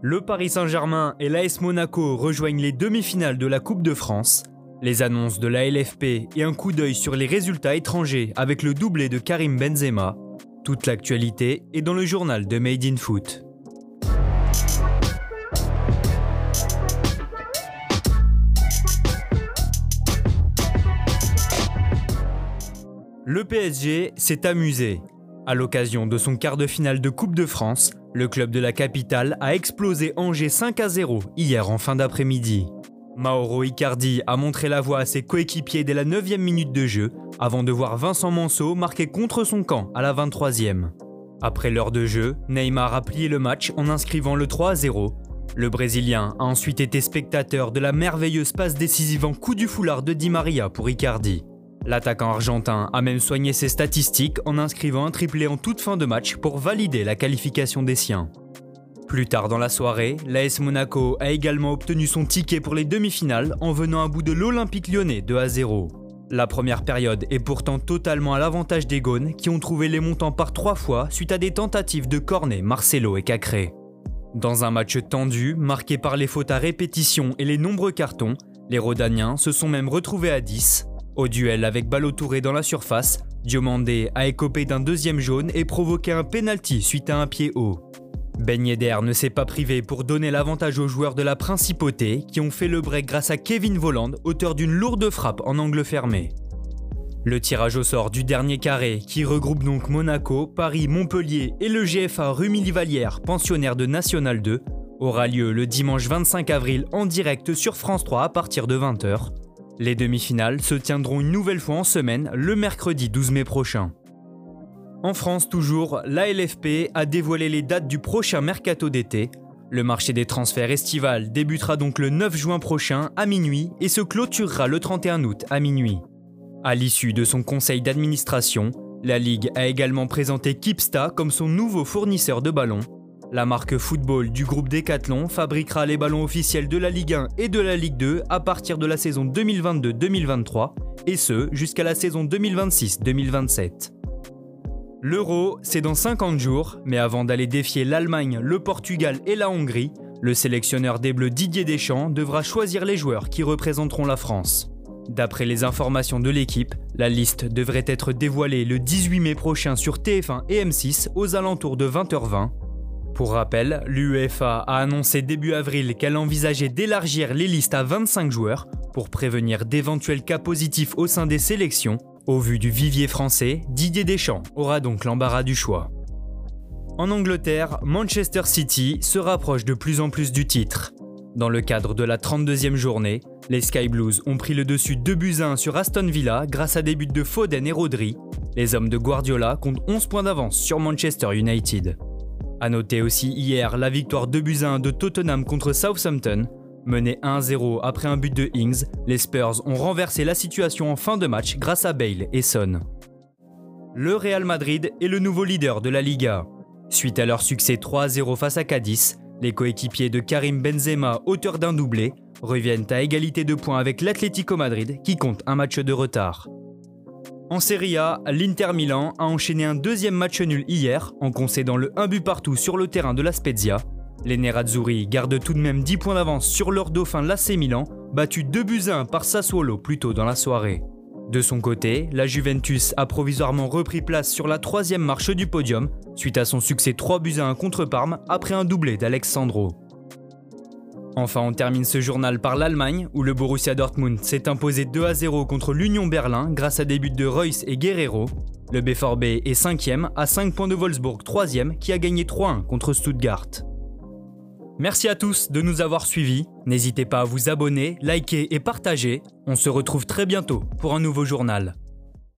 Le Paris Saint-Germain et l'AS Monaco rejoignent les demi-finales de la Coupe de France. Les annonces de la LFP et un coup d'œil sur les résultats étrangers avec le doublé de Karim Benzema. Toute l'actualité est dans le journal de Made in Foot. Le PSG s'est amusé. À l'occasion de son quart de finale de Coupe de France, le club de la capitale a explosé Angers 5 à 0 hier en fin d'après-midi. Mauro Icardi a montré la voie à ses coéquipiers dès la 9e minute de jeu, avant de voir Vincent Manceau marquer contre son camp à la 23e. Après l'heure de jeu, Neymar a plié le match en inscrivant le 3 à 0. Le Brésilien a ensuite été spectateur de la merveilleuse passe décisive en coup du foulard de Di Maria pour Icardi. L'attaquant argentin a même soigné ses statistiques en inscrivant un triplé en toute fin de match pour valider la qualification des siens. Plus tard dans la soirée, l'AS Monaco a également obtenu son ticket pour les demi-finales en venant à bout de l'Olympique lyonnais 2 à 0. La première période est pourtant totalement à l'avantage des Gaunes qui ont trouvé les montants par trois fois suite à des tentatives de Cornet, Marcelo et Cacré. Dans un match tendu, marqué par les fautes à répétition et les nombreux cartons, les Rodaniens se sont même retrouvés à 10, au duel avec Balotouré dans la surface, Diomandé a écopé d'un deuxième jaune et provoqué un penalty suite à un pied haut. Ben ne s'est pas privé pour donner l'avantage aux joueurs de la principauté qui ont fait le break grâce à Kevin Volland, auteur d'une lourde frappe en angle fermé. Le tirage au sort du dernier carré, qui regroupe donc Monaco, Paris, Montpellier et le GFA Rumilly-Vallière, pensionnaire de National 2, aura lieu le dimanche 25 avril en direct sur France 3 à partir de 20h. Les demi-finales se tiendront une nouvelle fois en semaine le mercredi 12 mai prochain. En France toujours, l'ALFP a dévoilé les dates du prochain mercato d'été. Le marché des transferts estival débutera donc le 9 juin prochain à minuit et se clôturera le 31 août à minuit. À l'issue de son conseil d'administration, la Ligue a également présenté Kipsta comme son nouveau fournisseur de ballons la marque football du groupe Decathlon fabriquera les ballons officiels de la Ligue 1 et de la Ligue 2 à partir de la saison 2022-2023, et ce jusqu'à la saison 2026-2027. L'Euro, c'est dans 50 jours, mais avant d'aller défier l'Allemagne, le Portugal et la Hongrie, le sélectionneur des Bleus Didier Deschamps devra choisir les joueurs qui représenteront la France. D'après les informations de l'équipe, la liste devrait être dévoilée le 18 mai prochain sur TF1 et M6 aux alentours de 20h20 pour rappel, l'UEFA a annoncé début avril qu'elle envisageait d'élargir les listes à 25 joueurs pour prévenir d'éventuels cas positifs au sein des sélections. Au vu du vivier français, Didier Deschamps aura donc l'embarras du choix. En Angleterre, Manchester City se rapproche de plus en plus du titre. Dans le cadre de la 32e journée, les Sky Blues ont pris le dessus 2 buts 1 sur Aston Villa grâce à des buts de Foden et Rodri. Les hommes de Guardiola comptent 11 points d'avance sur Manchester United. A noter aussi hier la victoire 2 buts 1 de Tottenham contre Southampton. Mené 1-0 après un but de Ings, les Spurs ont renversé la situation en fin de match grâce à Bale et Son. Le Real Madrid est le nouveau leader de la Liga. Suite à leur succès 3-0 face à Cadiz, les coéquipiers de Karim Benzema, auteur d'un doublé, reviennent à égalité de points avec l'Atlético Madrid qui compte un match de retard. En Serie A, l'Inter Milan a enchaîné un deuxième match nul hier en concédant le 1 but partout sur le terrain de la Spezia. Les Nerazzurri gardent tout de même 10 points d'avance sur leur dauphin l'AC Milan, battu 2 buts 1 par Sassuolo plus tôt dans la soirée. De son côté, la Juventus a provisoirement repris place sur la troisième marche du podium suite à son succès 3 buts 1 contre Parme après un doublé d'Alexandro. Enfin, on termine ce journal par l'Allemagne, où le Borussia Dortmund s'est imposé 2 à 0 contre l'Union Berlin grâce à des buts de Reus et Guerrero. Le BVB est 5ème à 5 points de Wolfsburg 3ème qui a gagné 3-1 contre Stuttgart. Merci à tous de nous avoir suivis. N'hésitez pas à vous abonner, liker et partager. On se retrouve très bientôt pour un nouveau journal.